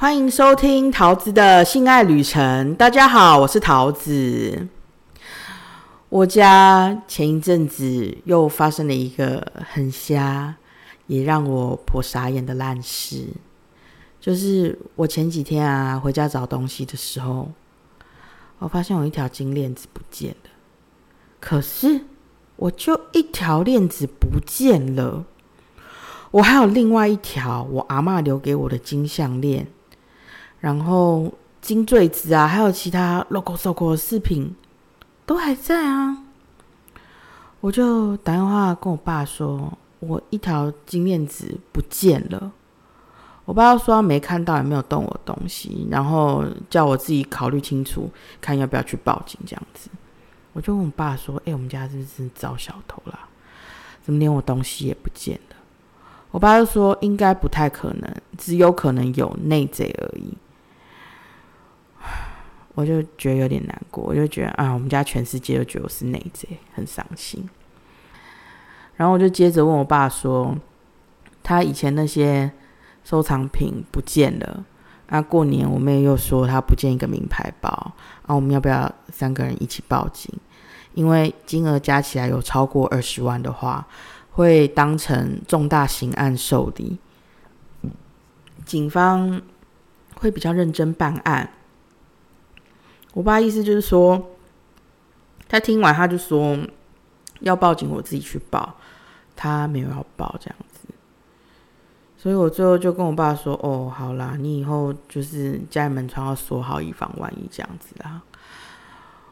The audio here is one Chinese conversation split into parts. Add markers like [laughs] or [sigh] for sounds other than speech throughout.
欢迎收听桃子的性爱旅程。大家好，我是桃子。我家前一阵子又发生了一个很瞎，也让我颇傻眼的烂事，就是我前几天啊回家找东西的时候，我发现有一条金链子不见了。可是我就一条链子不见了，我还有另外一条我阿妈留给我的金项链。然后金坠子啊，还有其他 logo、logo 的饰品都还在啊。我就打电话跟我爸说，我一条金链子不见了。我爸说没看到，也没有动我东西，然后叫我自己考虑清楚，看要不要去报警这样子。我就问我爸说：“哎，我们家是不是遭小偷了？怎么连我东西也不见了？”我爸就说：“应该不太可能，只有可能有内贼而已。”我就觉得有点难过，我就觉得啊，我们家全世界都觉得我是内贼，很伤心。然后我就接着问我爸说，他以前那些收藏品不见了，啊，过年我妹又说她不见一个名牌包，啊，我们要不要三个人一起报警？因为金额加起来有超过二十万的话，会当成重大刑案受理，警方会比较认真办案。我爸意思就是说，他听完他就说要报警，我自己去报，他没有要报这样子，所以我最后就跟我爸说：“哦，好啦，你以后就是家里门窗要锁好，以防万一这样子啦。”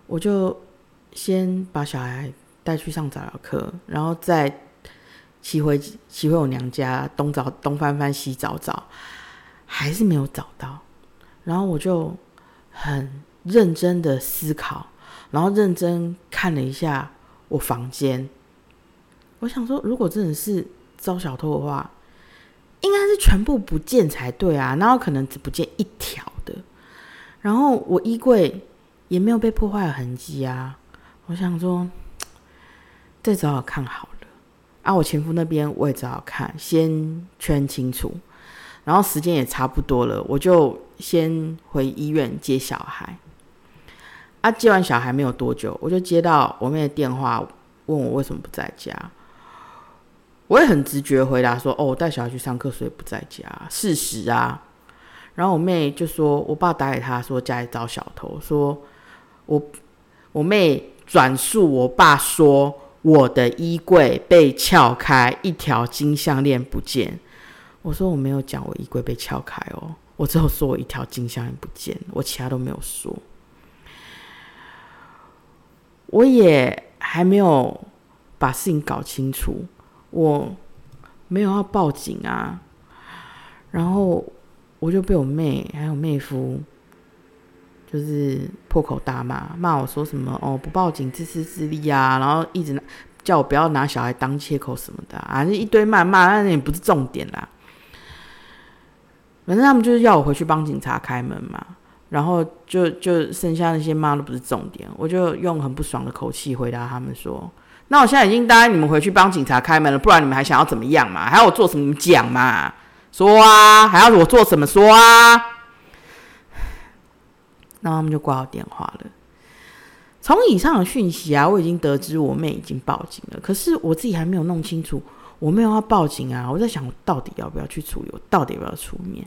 我就先把小孩带去上早疗课，然后再骑回骑回我娘家，东找东翻翻西找找，还是没有找到，然后我就很。认真的思考，然后认真看了一下我房间。我想说，如果真的是遭小偷的话，应该是全部不见才对啊，然后可能只不见一条的。然后我衣柜也没有被破坏的痕迹啊。我想说，再找找看好了。啊，我前夫那边我也找找看，先圈清楚。然后时间也差不多了，我就先回医院接小孩。他接完小孩没有多久，我就接到我妹的电话，问我为什么不在家。我也很直觉回答说：“哦，我带小孩去上课，所以不在家。”事实啊。然后我妹就说：“我爸打给他说家里遭小偷，说我我妹转述我爸说我的衣柜被撬开，一条金项链不见。”我说：“我没有讲我衣柜被撬开哦，我只有说我一条金项链不见，我其他都没有说。”我也还没有把事情搞清楚，我没有要报警啊，然后我就被我妹还有妹夫就是破口大骂，骂我说什么哦不报警自私自利啊，然后一直叫我不要拿小孩当切口什么的啊，一堆谩骂，那也不是重点啦，反正他们就是要我回去帮警察开门嘛。然后就就剩下那些骂都不是重点，我就用很不爽的口气回答他们说：“那我现在已经答应你们回去帮警察开门了，不然你们还想要怎么样嘛？还要我做什么？讲嘛，说啊，还要我做什么？说啊。”那他们就挂好电话了。从以上的讯息啊，我已经得知我妹已经报警了，可是我自己还没有弄清楚我没有要报警啊。我在想，我到底要不要去处理？我到底要不要出面？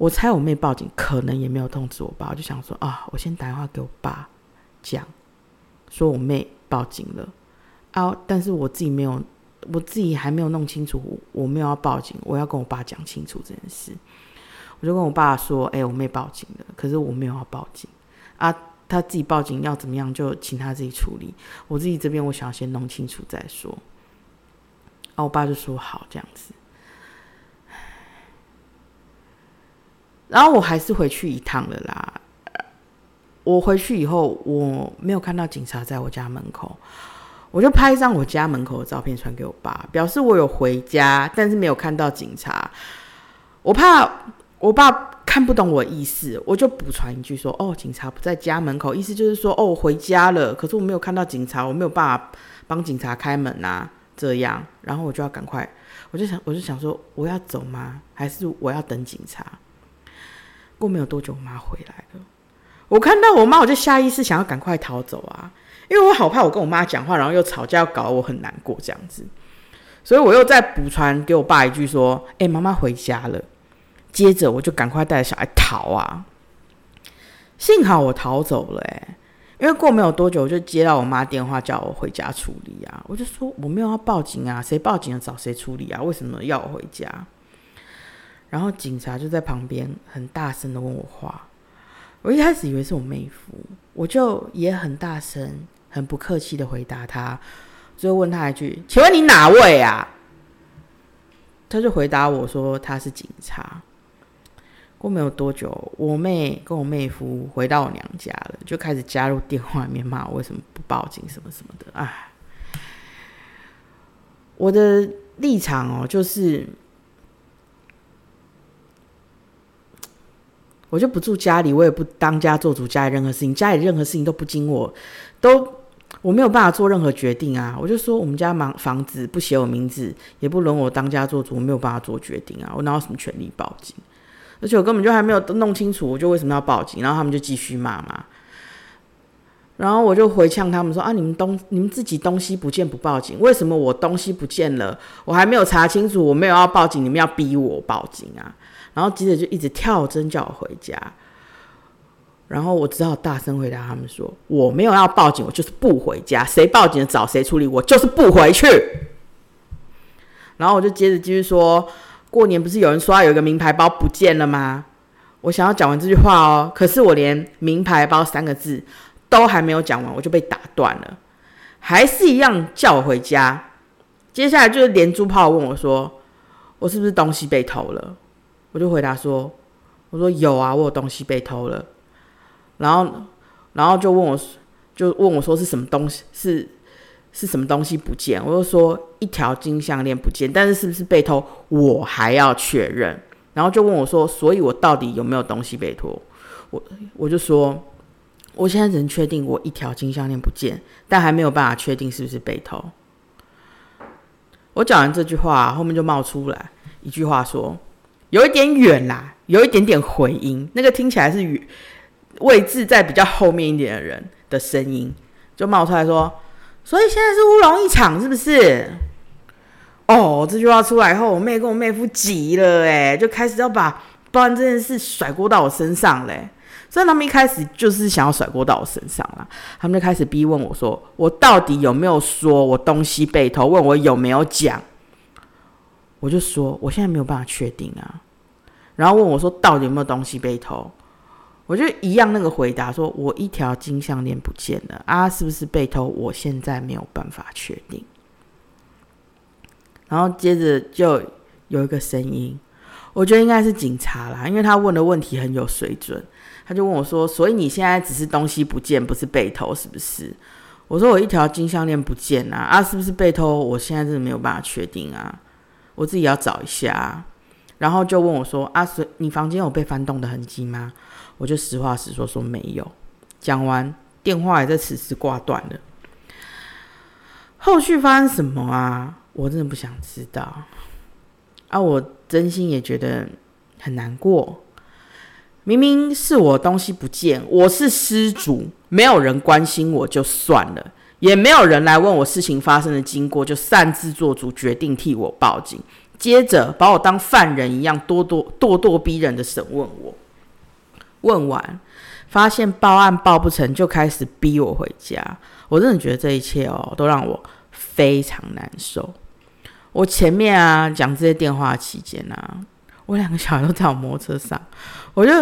我猜我妹报警，可能也没有通知我爸，我就想说啊，我先打电话给我爸讲，说我妹报警了啊，但是我自己没有，我自己还没有弄清楚，我没有要报警，我要跟我爸讲清楚这件事。我就跟我爸说，哎，我妹报警了，可是我没有要报警啊，他自己报警要怎么样就请他自己处理，我自己这边我想要先弄清楚再说。啊，我爸就说好这样子。然后我还是回去一趟了啦。我回去以后，我没有看到警察在我家门口，我就拍一张我家门口的照片传给我爸，表示我有回家，但是没有看到警察。我怕我爸看不懂我意思，我就补传一句说：“哦，警察不在家门口。”意思就是说：“哦，我回家了，可是我没有看到警察，我没有办法帮警察开门呐。”这样，然后我就要赶快，我就想，我就想说，我要走吗？还是我要等警察？过没有多久，我妈回来了。我看到我妈，我就下意识想要赶快逃走啊，因为我好怕我跟我妈讲话，然后又吵架，要搞我很难过这样子。所以我又再补传给我爸一句说：“哎，妈妈回家了。”接着我就赶快带着小孩逃啊。幸好我逃走了，哎，因为过没有多久，我就接到我妈电话叫我回家处理啊。我就说我没有要报警啊，谁报警了找谁处理啊？为什么要我回家？然后警察就在旁边很大声的问我话。我一开始以为是我妹夫，我就也很大声、很不客气的回答他。最后问他一句：“请问你哪位啊？”他就回答我说：“他是警察。”过没有多久，我妹跟我妹夫回到我娘家了，就开始加入电话里面骂我为什么不报警什么什么的。哎，我的立场哦，就是我就不住家里，我也不当家做主，家里任何事情，家里任何事情都不经我，都。我没有办法做任何决定啊！我就说我们家房房子不写我名字，也不轮我当家做主，我没有办法做决定啊！我哪有什么权利报警？而且我根本就还没有弄清楚，我就为什么要报警？然后他们就继续骂嘛。然后我就回呛他们说：啊，你们东你们自己东西不见不报警，为什么我东西不见了，我还没有查清楚，我没有要报警，你们要逼我报警啊？然后记者就一直跳针叫我回家。然后我只好大声回答他们说：“我没有要报警，我就是不回家。谁报警找谁处理，我就是不回去。”然后我就接着继续说：“过年不是有人说有一个名牌包不见了吗？”我想要讲完这句话哦，可是我连“名牌包”三个字都还没有讲完，我就被打断了，还是一样叫我回家。接下来就是连珠炮问我说：“我是不是东西被偷了？”我就回答说：“我说有啊，我有东西被偷了。”然后，然后就问我，就问我说是什么东西，是是什么东西不见？我就说一条金项链不见，但是是不是被偷，我还要确认。然后就问我说，所以我到底有没有东西被偷？我我就说，我现在只能确定我一条金项链不见，但还没有办法确定是不是被偷。我讲完这句话，后面就冒出来一句话说，有一点远啦，有一点点回音，那个听起来是。位置在比较后面一点的人的声音就冒出来说：“所以现在是乌龙一场，是不是？”哦，这句话出来后，我妹跟我妹夫急了，哎，就开始要把报案这件事甩锅到我身上嘞。所以他们一开始就是想要甩锅到我身上了，他们就开始逼问我说：“我到底有没有说我东西被偷？问我有没有讲？”我就说：“我现在没有办法确定啊。”然后问我说：“到底有没有东西被偷？”我就一样那个回答，说我一条金项链不见了啊，是不是被偷？我现在没有办法确定。然后接着就有一个声音，我觉得应该是警察啦，因为他问的问题很有水准。他就问我说：“所以你现在只是东西不见，不是被偷，是不是？”我说：“我一条金项链不见啊，啊，是不是被偷？我现在真的没有办法确定啊，我自己要找一下。”然后就问我说：“啊，所你房间有被翻动的痕迹吗？”我就实话实说，说没有。讲完，电话也在此时挂断了。后续发生什么啊？我真的不想知道。啊，我真心也觉得很难过。明明是我东西不见，我是失主，没有人关心我就算了，也没有人来问我事情发生的经过，就擅自做主决定替我报警，接着把我当犯人一样咄咄咄咄逼人的审问我。问完，发现报案报不成，就开始逼我回家。我真的觉得这一切哦，都让我非常难受。我前面啊讲这些电话期间啊，我两个小孩都在我摩托车上，我就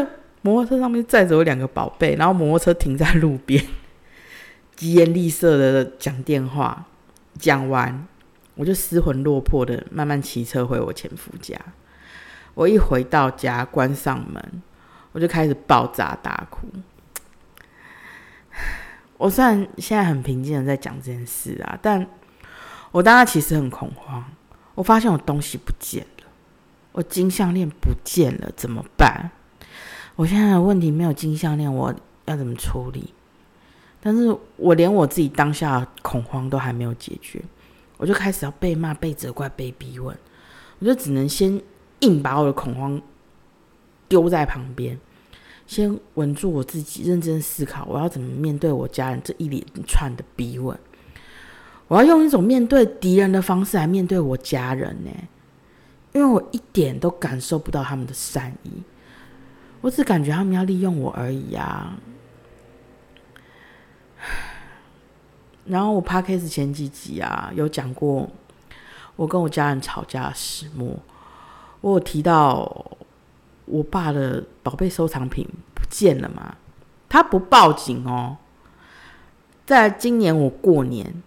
摩托车上面载着我两个宝贝，然后摩托车停在路边，疾言厉色的讲电话。讲完，我就失魂落魄的慢慢骑车回我前夫家。我一回到家，关上门。我就开始爆炸大哭。[sighs] 我虽然现在很平静的在讲这件事啊，但我当时其实很恐慌。我发现我东西不见了，我金项链不见了，怎么办？我现在的问题没有金项链，我要怎么处理？但是我连我自己当下恐慌都还没有解决，我就开始要被骂、被责怪、被逼问，我就只能先硬把我的恐慌丢在旁边，先稳住我自己，认真思考我要怎么面对我家人这一连串的逼问。我要用一种面对敌人的方式来面对我家人呢，因为我一点都感受不到他们的善意，我只感觉他们要利用我而已啊。然后我 p a d c a s 前几集啊，有讲过我跟我家人吵架的始末。我有提到我爸的宝贝收藏品不见了嘛？他不报警哦。在今年我过年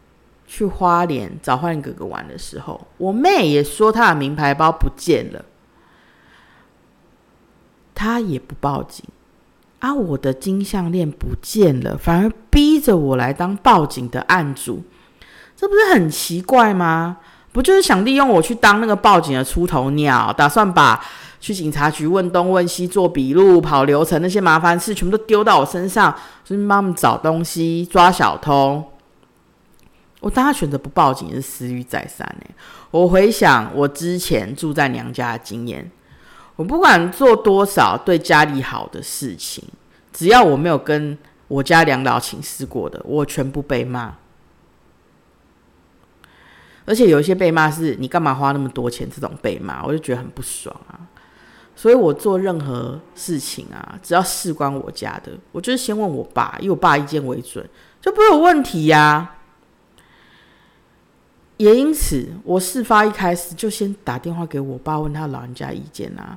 去花莲找幻哥哥玩的时候，我妹也说她的名牌包不见了，他也不报警。啊！我的金项链不见了，反而逼着我来当报警的案主，这不是很奇怪吗？不就是想利用我去当那个报警的出头鸟，打算把去警察局问东问西、做笔录、跑流程那些麻烦事全部都丢到我身上，就是帮他们找东西、抓小偷。我当他选择不报警是思虑再三呢。我回想我之前住在娘家的经验。我不管做多少对家里好的事情，只要我没有跟我家两老请示过的，我全部被骂。而且有一些被骂是你干嘛花那么多钱？这种被骂，我就觉得很不爽啊。所以我做任何事情啊，只要事关我家的，我就是先问我爸，以我爸意见为准，就不有问题呀。也因此，我事发一开始就先打电话给我爸，问他老人家意见啊。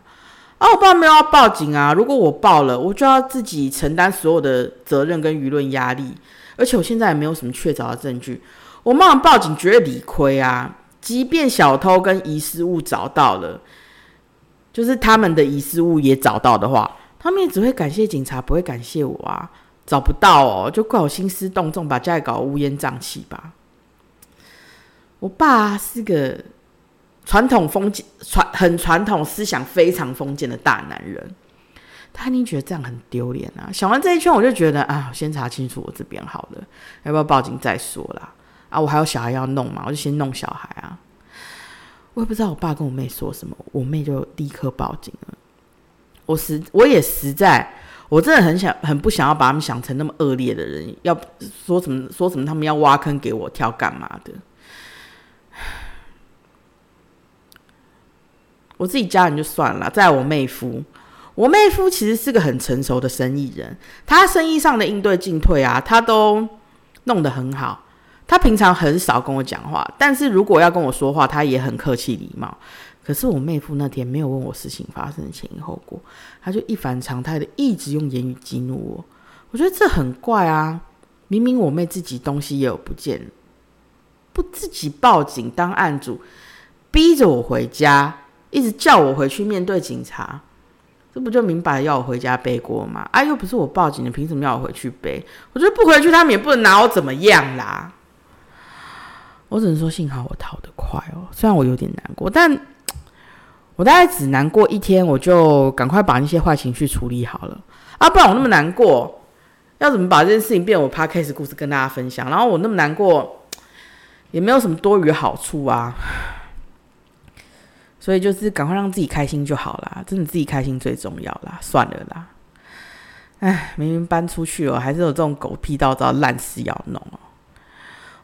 啊，我爸没有要报警啊。如果我报了，我就要自己承担所有的责任跟舆论压力。而且我现在也没有什么确凿的证据，我妈妈报警绝对理亏啊。即便小偷跟遗失物找到了，就是他们的遗失物也找到的话，他们也只会感谢警察，不会感谢我啊。找不到哦，就怪我兴师动众，把家里搞乌烟瘴气吧。我爸是个传统封建、传很传统思想非常封建的大男人，他一定觉得这样很丢脸啊！想完这一圈，我就觉得啊，先查清楚我这边好了，要不要报警再说啦？啊，我还有小孩要弄嘛，我就先弄小孩啊！我也不知道我爸跟我妹说什么，我妹就立刻报警了。我实我也实在，我真的很想很不想要把他们想成那么恶劣的人，要说什么说什么，他们要挖坑给我跳干嘛的？我自己家人就算了，在我妹夫，我妹夫其实是个很成熟的生意人，他生意上的应对进退啊，他都弄得很好。他平常很少跟我讲话，但是如果要跟我说话，他也很客气礼貌。可是我妹夫那天没有问我事情发生的前因后果，他就一反常态的一直用言语激怒我。我觉得这很怪啊！明明我妹自己东西也有不见，不自己报警当案主，逼着我回家。一直叫我回去面对警察，这不就明摆要我回家背锅吗？啊，又不是我报警的，凭什么要我回去背？我觉得不回去，他们也不能拿我怎么样啦。我只能说，幸好我逃得快哦。虽然我有点难过，但我大概只难过一天，我就赶快把那些坏情绪处理好了啊！不然我那么难过，要怎么把这件事情变我 p a d c a s 故事跟大家分享？然后我那么难过，也没有什么多余好处啊。所以就是赶快让自己开心就好啦，真的自己开心最重要啦，算了啦。哎，明明搬出去了，还是有这种狗屁倒灶烂事要弄哦。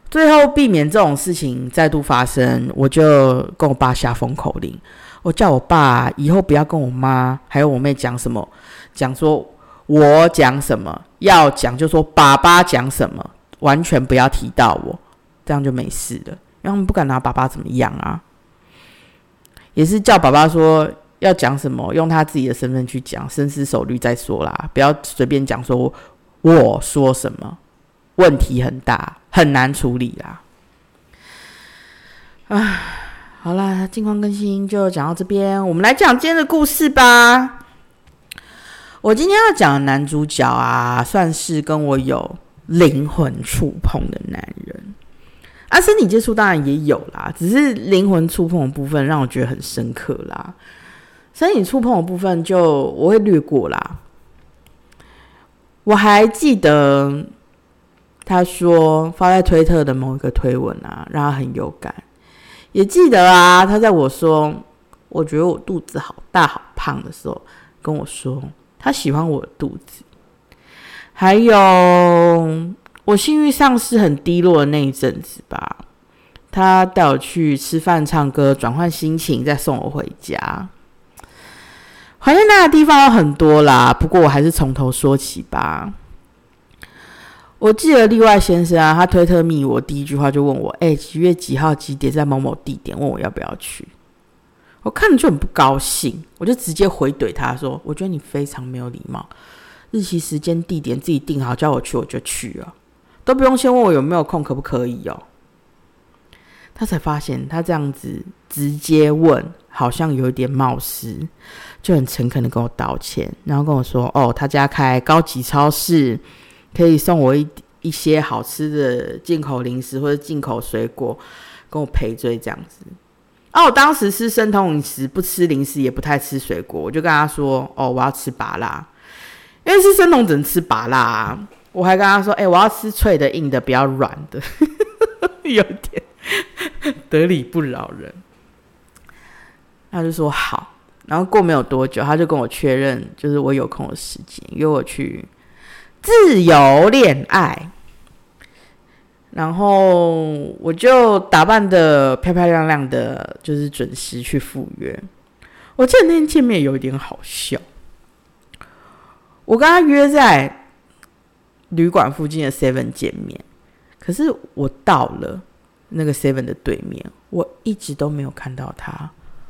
最后避免这种事情再度发生，我就跟我爸下封口令，我叫我爸以后不要跟我妈还有我妹讲什么，讲说我讲什么要讲就说爸爸讲什么，完全不要提到我，这样就没事了，因为他们不敢拿爸爸怎么样啊。也是叫爸爸说要讲什么，用他自己的身份去讲，深思熟虑再说啦，不要随便讲说我说什么，问题很大，很难处理啦。啊，好啦，近况更新就讲到这边，我们来讲今天的故事吧。我今天要讲的男主角啊，算是跟我有灵魂触碰的男人。啊，身体接触当然也有啦，只是灵魂触碰的部分让我觉得很深刻啦。身体触碰的部分就我会略过啦。我还记得他说发在推特的某一个推文啊，让他很有感。也记得啊，他在我说我觉得我肚子好大好胖的时候，跟我说他喜欢我的肚子。还有我性欲上是很低落的那一阵子吧，他带我去吃饭、唱歌，转换心情，再送我回家。怀念那个地方有很多啦，不过我还是从头说起吧。我记得例外先生啊，他推特密我第一句话就问我：“哎，几月几号几点在某某地点？”问我要不要去。我看着就很不高兴，我就直接回怼他说：“我觉得你非常没有礼貌，日期、时间、地点自己定好，叫我去我就去啊，都不用先问我有没有空，可不可以哦？”他才发现他这样子直接问，好像有一点冒失。就很诚恳的跟我道歉，然后跟我说：“哦，他家开高级超市，可以送我一一些好吃的进口零食或者进口水果，跟我赔罪这样子。”哦，我当时是生酮饮食，不吃零食，也不太吃水果，我就跟他说：“哦，我要吃拔辣，因为是生酮只能吃拔辣。”啊我还跟他说：“哎，我要吃脆的、硬的，比较软的。[laughs] ”有点得理不饶人，他就说好。然后过没有多久，他就跟我确认，就是我有空的时间约我去自由恋爱。然后我就打扮的漂漂亮亮的，就是准时去赴约。我记得那天见面有一点好笑，我跟他约在旅馆附近的 Seven 见面，可是我到了那个 Seven 的对面，我一直都没有看到他，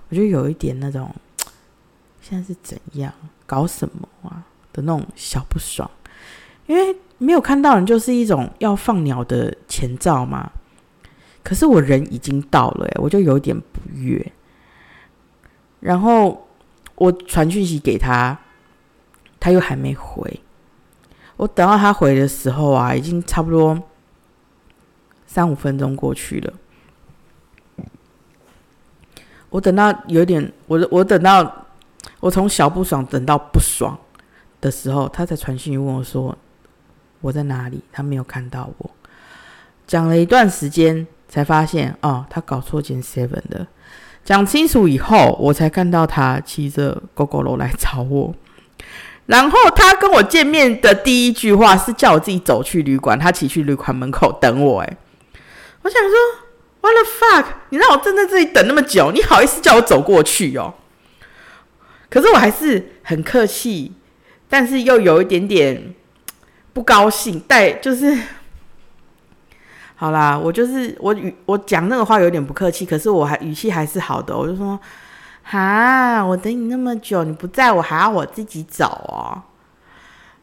我就有一点那种。[tsk] 现在是怎样搞什么啊的那种小不爽，因为没有看到人就是一种要放鸟的前兆嘛。可是我人已经到了，我就有点不悦。然后我传讯息给他，他又还没回。我等到他回的时候啊，已经差不多三五分钟过去了。我等到有点，我我等到。我从小不爽等到不爽的时候，他才传讯问我说：“我在哪里？”他没有看到我。讲了一段时间，才发现哦，他搞错间 seven 的。讲清楚以后，我才看到他骑着 GoGo 楼来找我。然后他跟我见面的第一句话是叫我自己走去旅馆，他骑去旅馆门口等我。哎，我想说，What the fuck？你让我站在这里等那么久，你好意思叫我走过去哦？可是我还是很客气，但是又有一点点不高兴，带就是好啦，我就是我语我讲那个话有点不客气，可是我还语气还是好的，我就说哈，我等你那么久，你不在我还要我自己走哦。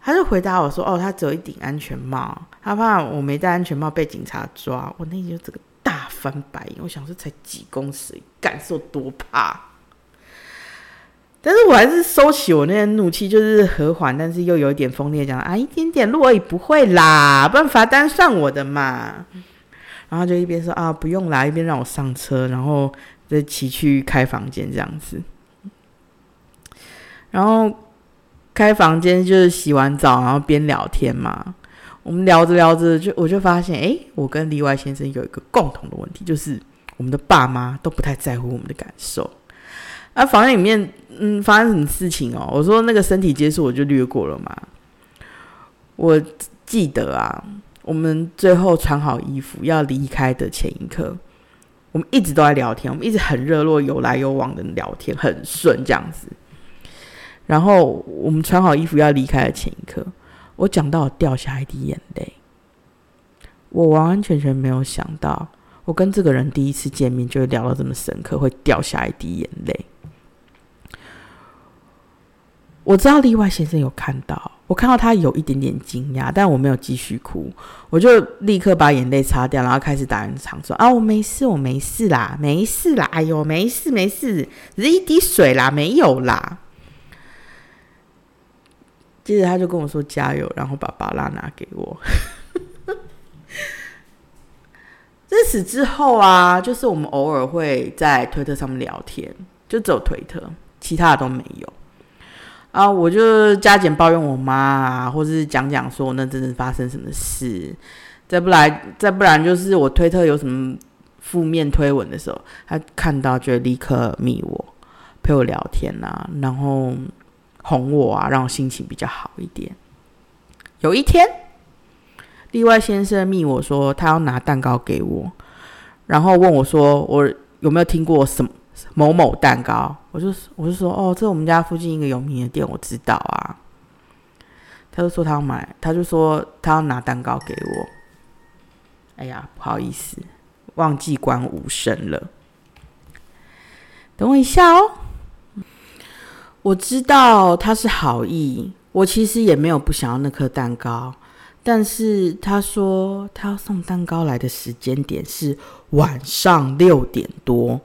他就回答我说：“哦，他只有一顶安全帽，他怕我没戴安全帽被警察抓。”我那就这个大翻白眼，我想说才几公尺，感受多怕。但是我还是收起我那些怒气，就是和缓，但是又有一点锋利，讲啊，一点点路而已，不会啦，不然罚单算我的嘛。然后就一边说啊，不用啦，一边让我上车，然后再骑去开房间这样子。然后开房间就是洗完澡，然后边聊天嘛。我们聊着聊着，就我就发现，哎，我跟例外先生有一个共同的问题，就是我们的爸妈都不太在乎我们的感受。啊，房间里面，嗯，发生什么事情哦？我说那个身体接触我就略过了嘛。我记得啊，我们最后穿好衣服要离开的前一刻，我们一直都在聊天，我们一直很热络，有来有往的聊天，很顺这样子。然后我们穿好衣服要离开的前一刻，我讲到掉下一滴眼泪。我完完全全没有想到，我跟这个人第一次见面就会聊到这么深刻，会掉下一滴眼泪。我知道例外先生有看到，我看到他有一点点惊讶，但我没有继续哭，我就立刻把眼泪擦掉，然后开始打圆场说：“啊，我没事，我没事啦，没事啦，哎呦，没事没事，只是一滴水啦，没有啦。”接着他就跟我说：“加油！”然后把巴拉拿给我。[laughs] 自此之后啊，就是我们偶尔会在推特上面聊天，就只有推特，其他的都没有。啊，我就加减抱怨我妈啊，或者是讲讲说那真的发生什么事，再不来，再不然就是我推特有什么负面推文的时候，他看到就立刻密我，陪我聊天啊，然后哄我啊，让我心情比较好一点。有一天，例外先生密我说他要拿蛋糕给我，然后问我说我有没有听过什么某某蛋糕？我就我就说哦，这是我们家附近一个有名的店，我知道啊。他就说他要买，他就说他要拿蛋糕给我。哎呀，不好意思，忘记关无声了。等我一下哦。我知道他是好意，我其实也没有不想要那颗蛋糕，但是他说他要送蛋糕来的时间点是晚上六点多。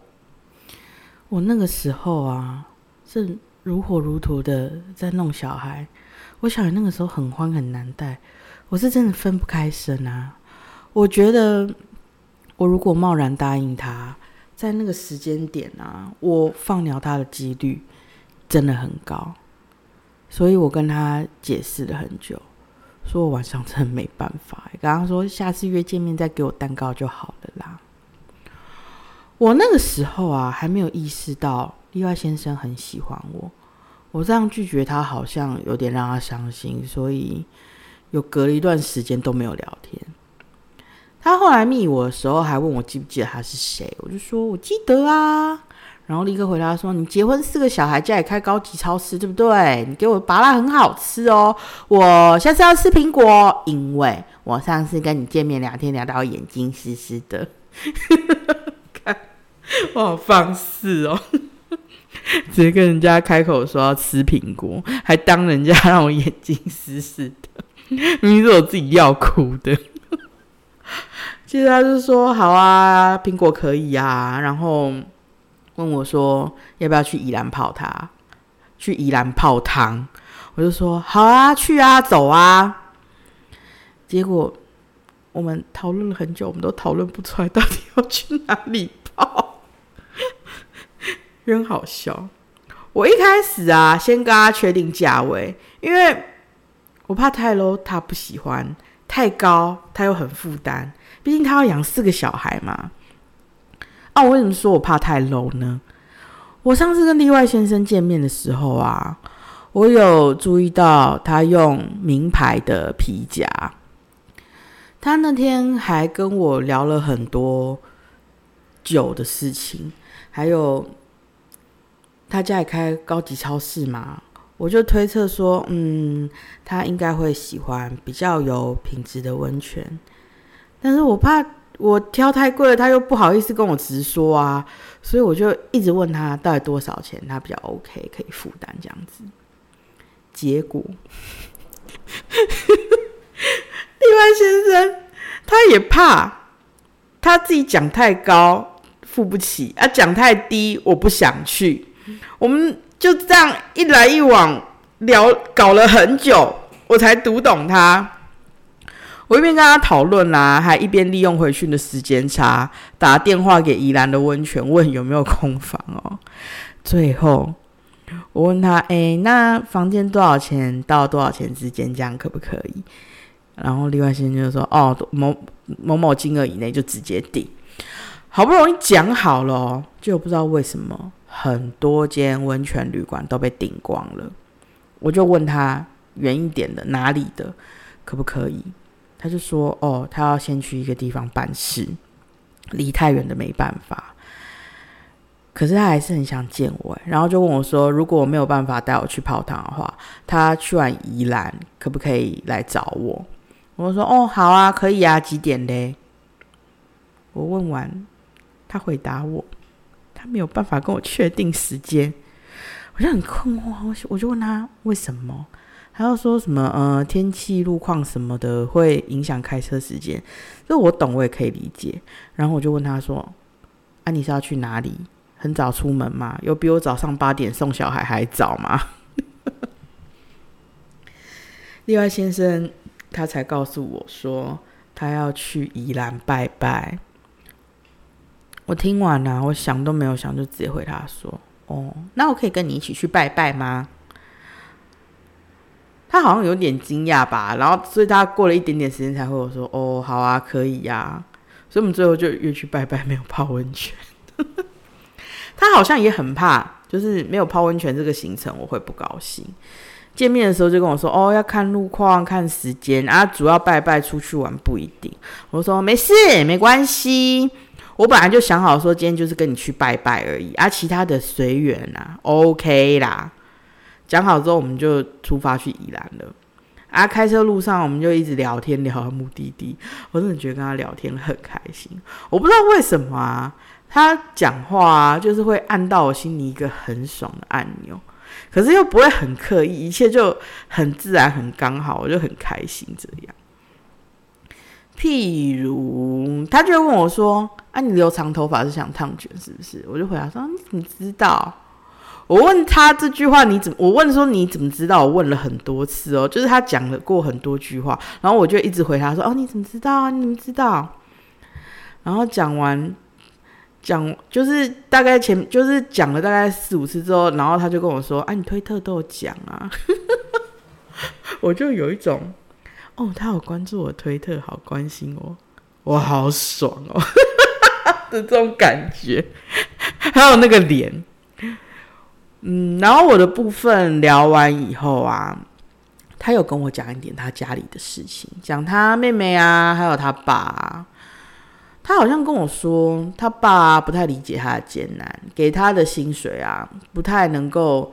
我那个时候啊，是如火如荼的在弄小孩。我小孩那个时候很欢很难带，我是真的分不开身啊。我觉得我如果贸然答应他，在那个时间点啊，我放鸟他的几率真的很高。所以我跟他解释了很久，说我晚上真的没办法。刚刚说下次约见面再给我蛋糕就好了啦。我那个时候啊，还没有意识到例外先生很喜欢我。我这样拒绝他，好像有点让他伤心，所以有隔了一段时间都没有聊天。他后来密我的时候，还问我记不记得他是谁，我就说我记得啊，然后立刻回答说：“你结婚四个小孩，家里开高级超市，对不对？你给我拔辣很好吃哦，我下次要吃苹果，因为我上次跟你见面聊天聊到眼睛湿湿的，[laughs] 我好放肆哦。”直接跟人家开口说要吃苹果，还当人家让我眼睛湿湿的，明明是我自己要哭的。[laughs] 接着他就说：“好啊，苹果可以啊。”然后问我说：“要不要去宜兰泡他？去宜兰泡汤？”我就说：“好啊，去啊，走啊。”结果我们讨论了很久，我们都讨论不出来到底要去哪里泡。真好笑！我一开始啊，先跟他确定价位，因为我怕太 low，他不喜欢；太高，他又很负担。毕竟他要养四个小孩嘛。啊，我为什么说我怕太 low 呢？我上次跟例外先生见面的时候啊，我有注意到他用名牌的皮夹。他那天还跟我聊了很多酒的事情，还有。他家里开高级超市嘛，我就推测说，嗯，他应该会喜欢比较有品质的温泉。但是我怕我挑太贵了，他又不好意思跟我直说啊，所以我就一直问他到底多少钱，他比较 OK 可以负担这样子。结果，[laughs] 另外先生他也怕他自己讲太高付不起啊，讲太低我不想去。我们就这样一来一往聊，搞了很久，我才读懂他。我一边跟他讨论啦，还一边利用回去的时间差，打电话给宜兰的温泉，问有没有空房哦。最后我问他：“哎，那房间多少钱到多少钱之间，这样可不可以？”然后另外先生就说：“哦，某某某金额以内就直接订。”好不容易讲好了，就不知道为什么。很多间温泉旅馆都被订光了，我就问他远一点的哪里的可不可以？他就说：“哦，他要先去一个地方办事，离太远的没办法。可是他还是很想见我，然后就问我说：如果我没有办法带我去泡汤的话，他去完宜兰可不可以来找我？我说：哦，好啊，可以啊，几点嘞？我问完，他回答我。”他没有办法跟我确定时间，我就很困惑。我就问他为什么，他要说什么呃天气路况什么的会影响开车时间，这我懂，我也可以理解。然后我就问他说：“啊，你是要去哪里？很早出门吗？有比我早上八点送小孩还早吗？” [laughs] 另外先生他才告诉我说，他要去宜兰拜拜。我听完了，我想都没有想，就直接回他说：“哦，那我可以跟你一起去拜拜吗？”他好像有点惊讶吧，然后所以他过了一点点时间才会我说哦，好啊，可以呀。所以我们最后就约去拜拜，没有泡温泉。[laughs] 他好像也很怕，就是没有泡温泉这个行程，我会不高兴。见面的时候就跟我说：“哦，要看路况、看时间啊，主要拜拜出去玩不一定。”我说：“没事，没关系。我本来就想好说，今天就是跟你去拜拜而已啊，其他的随缘啦，OK 啦。”讲好之后，我们就出发去宜兰了。啊，开车路上我们就一直聊天，聊到目的地。我真的觉得跟他聊天很开心。我不知道为什么啊，他讲话啊就是会按到我心里一个很爽的按钮，可是又不会很刻意，一切就很自然、很刚好，我就很开心这样。譬如，他就问我说：“啊，你留长头发是想烫卷是不是？”我就回答说：“你怎么知道？”我问他这句话你怎么？我问说你怎么知道？我问了很多次哦，就是他讲了过很多句话，然后我就一直回答说：“哦，你怎么知道啊？你怎么知道？”然后讲完讲就是大概前就是讲了大概四五次之后，然后他就跟我说：“啊，你推特都有讲啊。[laughs] ”我就有一种哦，他有关注我推特，好关心我，我好爽哦 [laughs] 的这种感觉，还有那个脸。嗯，然后我的部分聊完以后啊，他有跟我讲一点他家里的事情，讲他妹妹啊，还有他爸。他好像跟我说，他爸不太理解他的艰难，给他的薪水啊，不太能够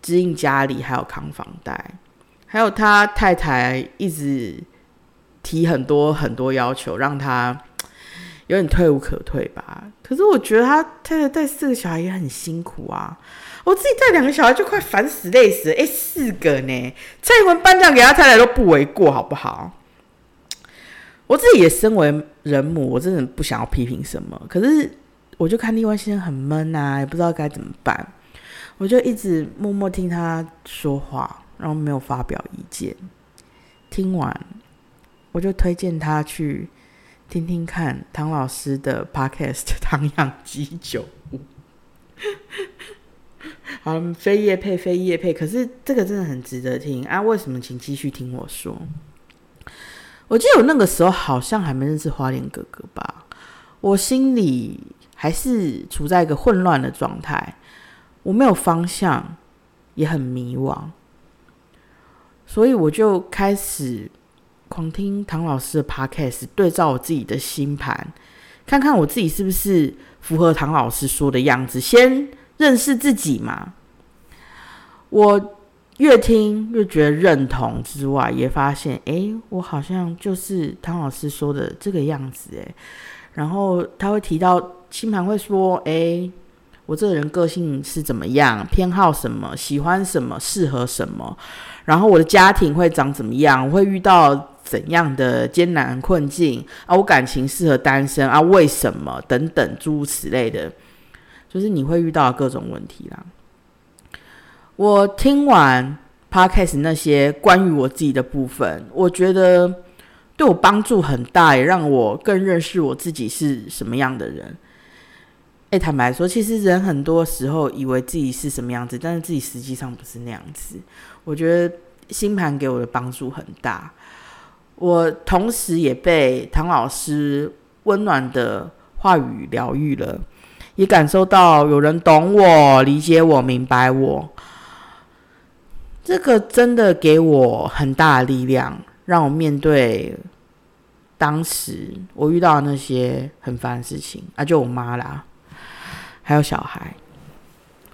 支应家里，还有扛房贷。还有他太太一直提很多很多要求，让他 [tsk] 有点退无可退吧。可是我觉得他太太带四个小孩也很辛苦啊。我自己带两个小孩就快烦死累死了，哎，四个呢？蔡英文颁奖给他太太都不为过，好不好？我自己也身为人母，我真的不想要批评什么。可是我就看另外先生很闷啊，也不知道该怎么办。我就一直默默听他说话，然后没有发表意见。听完，我就推荐他去听听看唐老师的 Podcast《唐养鸡酒》。[laughs] 好，非叶配，非叶配，可是这个真的很值得听啊！为什么？请继续听我说。我记得我那个时候好像还没认识花莲哥哥吧，我心里还是处在一个混乱的状态，我没有方向，也很迷惘，所以我就开始狂听唐老师的 podcast，对照我自己的星盘，看看我自己是不是符合唐老师说的样子，先。认识自己嘛，我越听越觉得认同之外，也发现，哎，我好像就是唐老师说的这个样子，哎，然后他会提到星盘会说，哎，我这个人个性是怎么样，偏好什么，喜欢什么，适合什么，然后我的家庭会长怎么样，我会遇到怎样的艰难困境啊，我感情适合单身啊，为什么等等诸如此类的。就是你会遇到各种问题啦。我听完 podcast 那些关于我自己的部分，我觉得对我帮助很大，也让我更认识我自己是什么样的人。哎，坦白说，其实人很多时候以为自己是什么样子，但是自己实际上不是那样子。我觉得星盘给我的帮助很大，我同时也被唐老师温暖的话语疗愈了。也感受到有人懂我、理解我、明白我，这个真的给我很大的力量，让我面对当时我遇到的那些很烦的事情啊，就我妈啦，还有小孩，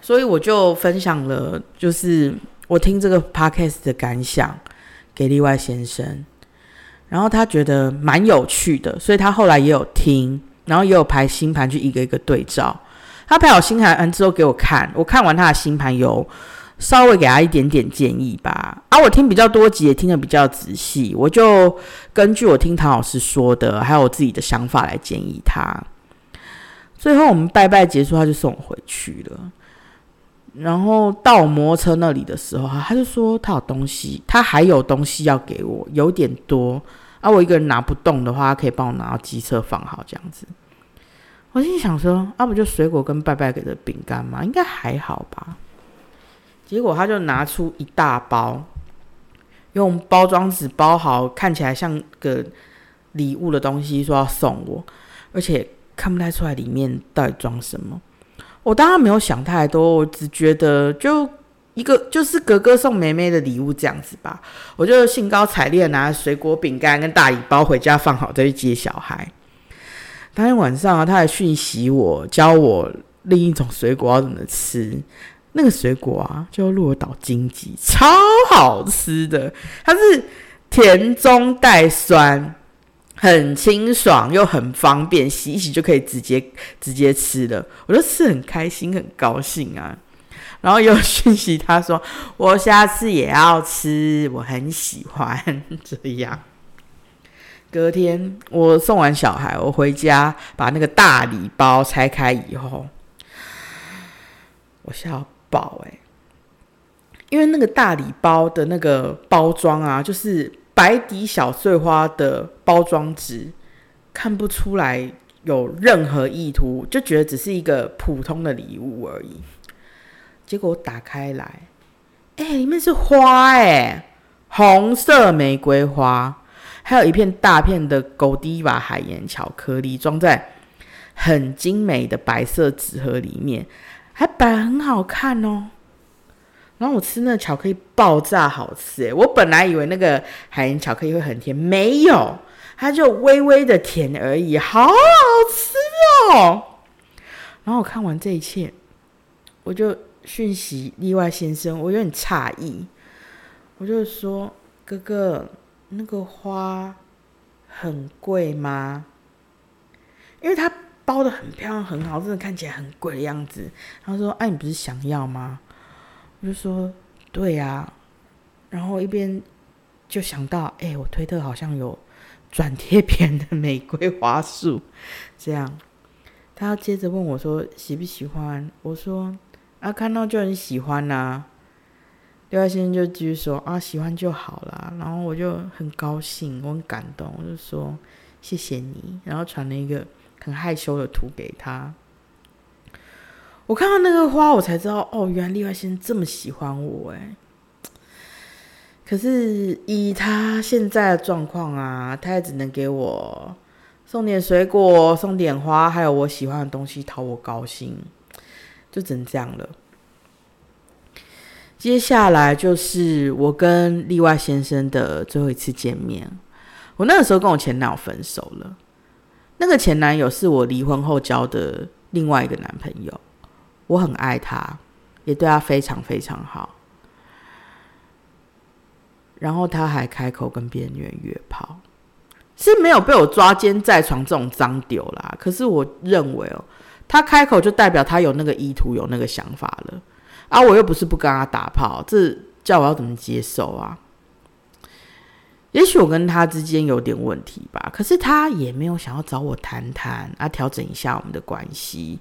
所以我就分享了，就是我听这个 podcast 的感想给例外先生，然后他觉得蛮有趣的，所以他后来也有听。然后也有排星盘去一个一个对照，他排好星盘完之后给我看，我看完他的星盘有稍微给他一点点建议吧。啊，我听比较多集，也听得比较仔细，我就根据我听唐老师说的，还有我自己的想法来建议他。最后我们拜拜结束，他就送我回去了。然后到我摩托车那里的时候，哈他就说他有东西，他还有东西要给我，有点多。啊，我一个人拿不动的话，他可以帮我拿到机车放好这样子。我心想说，啊，不就水果跟拜拜给的饼干吗？应该还好吧。结果他就拿出一大包，用包装纸包好，看起来像个礼物的东西，说要送我，而且看不太出来里面到底装什么。我当然没有想太多，我只觉得就一个就是哥哥送妹妹的礼物这样子吧。我就兴高采烈拿水果、饼干跟大礼包回家放好，再去接小孩。当天晚上啊，他还讯息我，教我另一种水果要怎么吃。那个水果啊，叫鹿儿岛金桔，超好吃的。它是甜中带酸，很清爽又很方便，洗一洗就可以直接直接吃的。我就吃很开心，很高兴啊。然后又讯息他说，[laughs] 我下次也要吃，我很喜欢这样。隔天我送完小孩，我回家把那个大礼包拆开以后，我笑爆哎！因为那个大礼包的那个包装啊，就是白底小碎花的包装纸，看不出来有任何意图，就觉得只是一个普通的礼物而已。结果打开来，哎，里面是花哎，红色玫瑰花。还有一片大片的狗迪瓦海盐巧克力，装在很精美的白色纸盒里面，还摆很好看哦。然后我吃那个巧克力爆炸好吃诶，我本来以为那个海盐巧克力会很甜，没有，它就微微的甜而已，好好吃哦。然后我看完这一切，我就讯息例外先生，我有点诧异，我就说哥哥。那个花很贵吗？因为它包的很漂亮，很好，真的看起来很贵的样子。他说：“哎，你不是想要吗？”就说：“对呀。”然后一边就想到：“哎，我推特好像有转贴别人的玫瑰花束。”这样，他接着问我说：“喜不喜欢？”我说：“啊，看到就很喜欢呐。”刘爱先生就继续说：“啊，喜欢就好了。”然后我就很高兴，我很感动，我就说：“谢谢你。”然后传了一个很害羞的图给他。我看到那个花，我才知道哦，原来例外先生这么喜欢我哎。可是以他现在的状况啊，他也只能给我送点水果、送点花，还有我喜欢的东西讨我高兴，就只能这样了。接下来就是我跟例外先生的最后一次见面。我那个时候跟我前男友分手了，那个前男友是我离婚后交的另外一个男朋友。我很爱他，也对他非常非常好。然后他还开口跟别人约炮，是没有被我抓奸在床这种脏丢啦。可是我认为哦，他开口就代表他有那个意图，有那个想法了。啊！我又不是不跟他打炮，这叫我要怎么接受啊？也许我跟他之间有点问题吧，可是他也没有想要找我谈谈啊，调整一下我们的关系，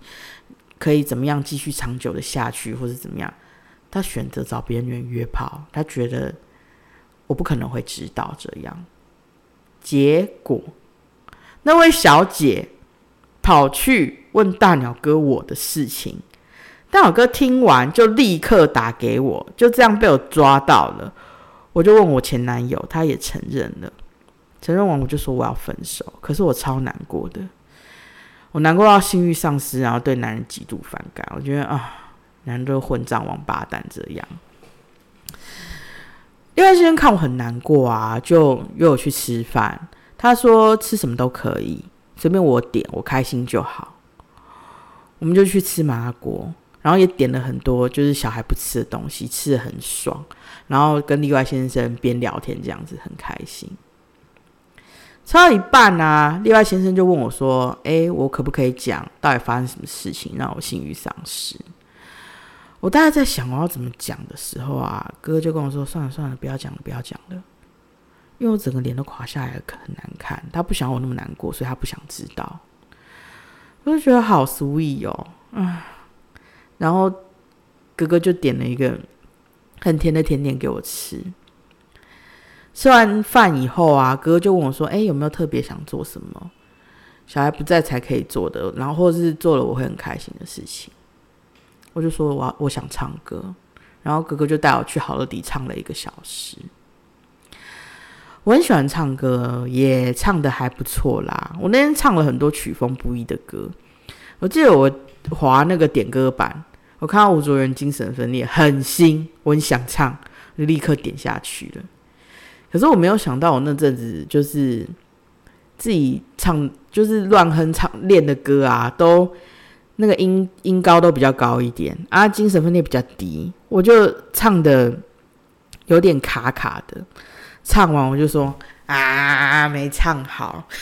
可以怎么样继续长久的下去，或者怎么样？他选择找别人约炮，他觉得我不可能会知道这样。结果那位小姐跑去问大鸟哥我的事情。大鸟哥听完就立刻打给我，就这样被我抓到了。我就问我前男友，他也承认了。承认完我就说我要分手。可是我超难过的，我难过到性欲丧失，然后对男人极度反感。我觉得啊，男人都混账王八蛋这样。另外先生看我很难过啊，就约我去吃饭。他说吃什么都可以，随便我点，我开心就好。我们就去吃麻辣锅。然后也点了很多，就是小孩不吃的东西，吃的很爽。然后跟例外先生边聊天，这样子很开心。吃到一半啊，例外先生就问我说：“哎，我可不可以讲到底发生什么事情让我性欲丧失？”我大概在想我要怎么讲的时候啊，哥哥就跟我说：“算了算了，不要讲了，不要讲了。”因为我整个脸都垮下来了，很难看。他不想我那么难过，所以他不想知道。我就觉得好 sweet 哦，啊。然后哥哥就点了一个很甜的甜点给我吃。吃完饭以后啊，哥哥就问我说：“哎，有没有特别想做什么？小孩不在才可以做的，然后或者是做了我会很开心的事情。”我就说：“我我想唱歌。”然后哥哥就带我去好乐迪唱了一个小时。我很喜欢唱歌，也唱的还不错啦。我那天唱了很多曲风不一的歌。我记得我划那个点歌版，我看到吴卓源精神分裂很新，我很想唱，就立刻点下去了。可是我没有想到，我那阵子就是自己唱，就是乱哼唱练的歌啊，都那个音音高都比较高一点啊，精神分裂比较低，我就唱的有点卡卡的。唱完我就说啊，没唱好。[laughs]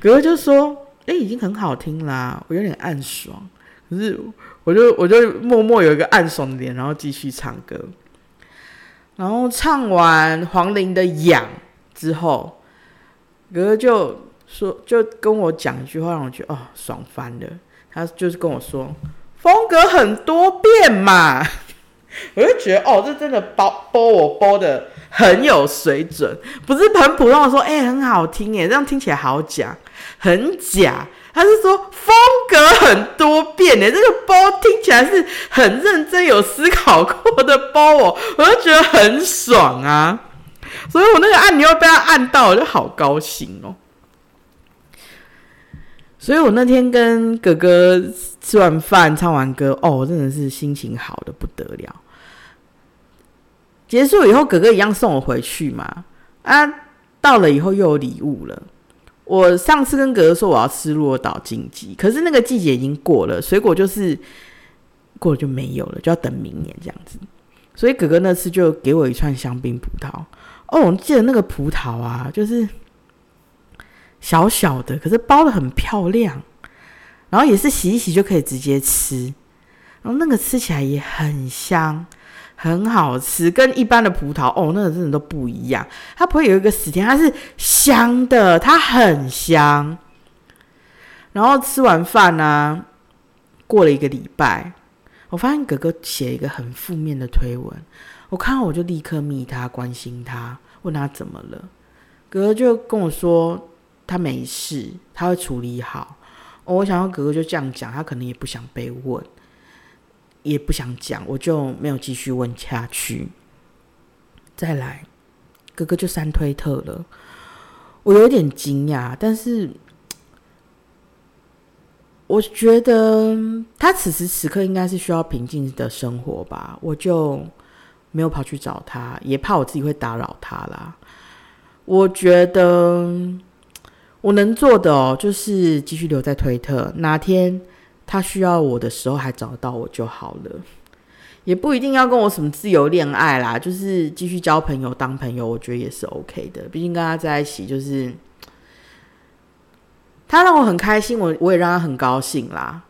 哥哥就说：“哎，已经很好听啦，我有点暗爽。”可是我就我就默默有一个暗爽的脸，然后继续唱歌。然后唱完黄龄的《痒》之后，哥哥就说，就跟我讲一句话，让我觉得哦，爽翻了。他就是跟我说：“风格很多变嘛。[laughs] ”我就觉得哦，这真的包包我包的很有水准，不是很普通的说，哎，很好听哎，这样听起来好假，很假。他是说风格很多变哎，这个包听起来是很认真有思考过的包哦，我就觉得很爽啊。所以我那个按钮被他按到，我就好高兴哦。所以我那天跟哥哥吃完饭、唱完歌，哦，真的是心情好的不得了。结束以后，哥哥一样送我回去嘛。啊，到了以后又有礼物了。我上次跟哥哥说我要吃鹿岛金鸡，可是那个季节已经过了，水果就是过了就没有了，就要等明年这样子。所以哥哥那次就给我一串香槟葡萄。哦，我记得那个葡萄啊，就是。小小的，可是包的很漂亮，然后也是洗一洗就可以直接吃，然后那个吃起来也很香，很好吃，跟一般的葡萄哦，那个真的都不一样，它不会有一个死甜，它是香的，它很香。然后吃完饭呢，过了一个礼拜，我发现哥哥写一个很负面的推文，我看到我就立刻密他，关心他，问他怎么了，哥哥就跟我说。他没事，他会处理好。我想要哥哥就这样讲，他可能也不想被问，也不想讲，我就没有继续问下去。再来，哥哥就删推特了，我有点惊讶，但是我觉得他此时此刻应该是需要平静的生活吧，我就没有跑去找他，也怕我自己会打扰他啦。我觉得。我能做的哦，就是继续留在推特，哪天他需要我的时候还找到我就好了，也不一定要跟我什么自由恋爱啦，就是继续交朋友当朋友，我觉得也是 OK 的。毕竟跟他在一起，就是他让我很开心，我我也让他很高兴啦。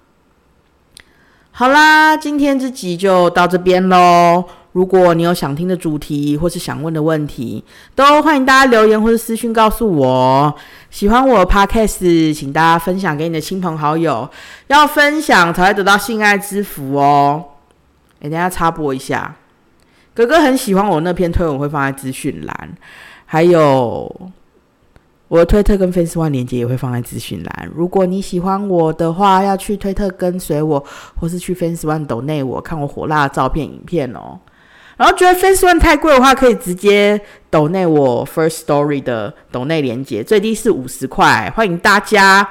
好啦，今天这集就到这边喽。如果你有想听的主题或是想问的问题，都欢迎大家留言或者私讯告诉我。喜欢我的 Podcast，请大家分享给你的亲朋好友，要分享才会得到性爱之福哦。哎，等下插播一下，哥哥很喜欢我那篇推文，会放在资讯栏，还有我的推特跟 Face One 连接也会放在资讯栏。如果你喜欢我的话，要去推特跟随我，或是去 Face One 抖内我看我火辣的照片影片哦。然后觉得 Face One 太贵的话，可以直接抖内我 First Story 的抖内连接，最低是五十块，欢迎大家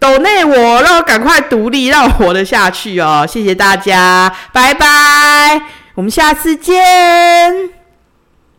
抖内我，让我赶快独立，让我活得下去哦！谢谢大家，拜拜，我们下次见。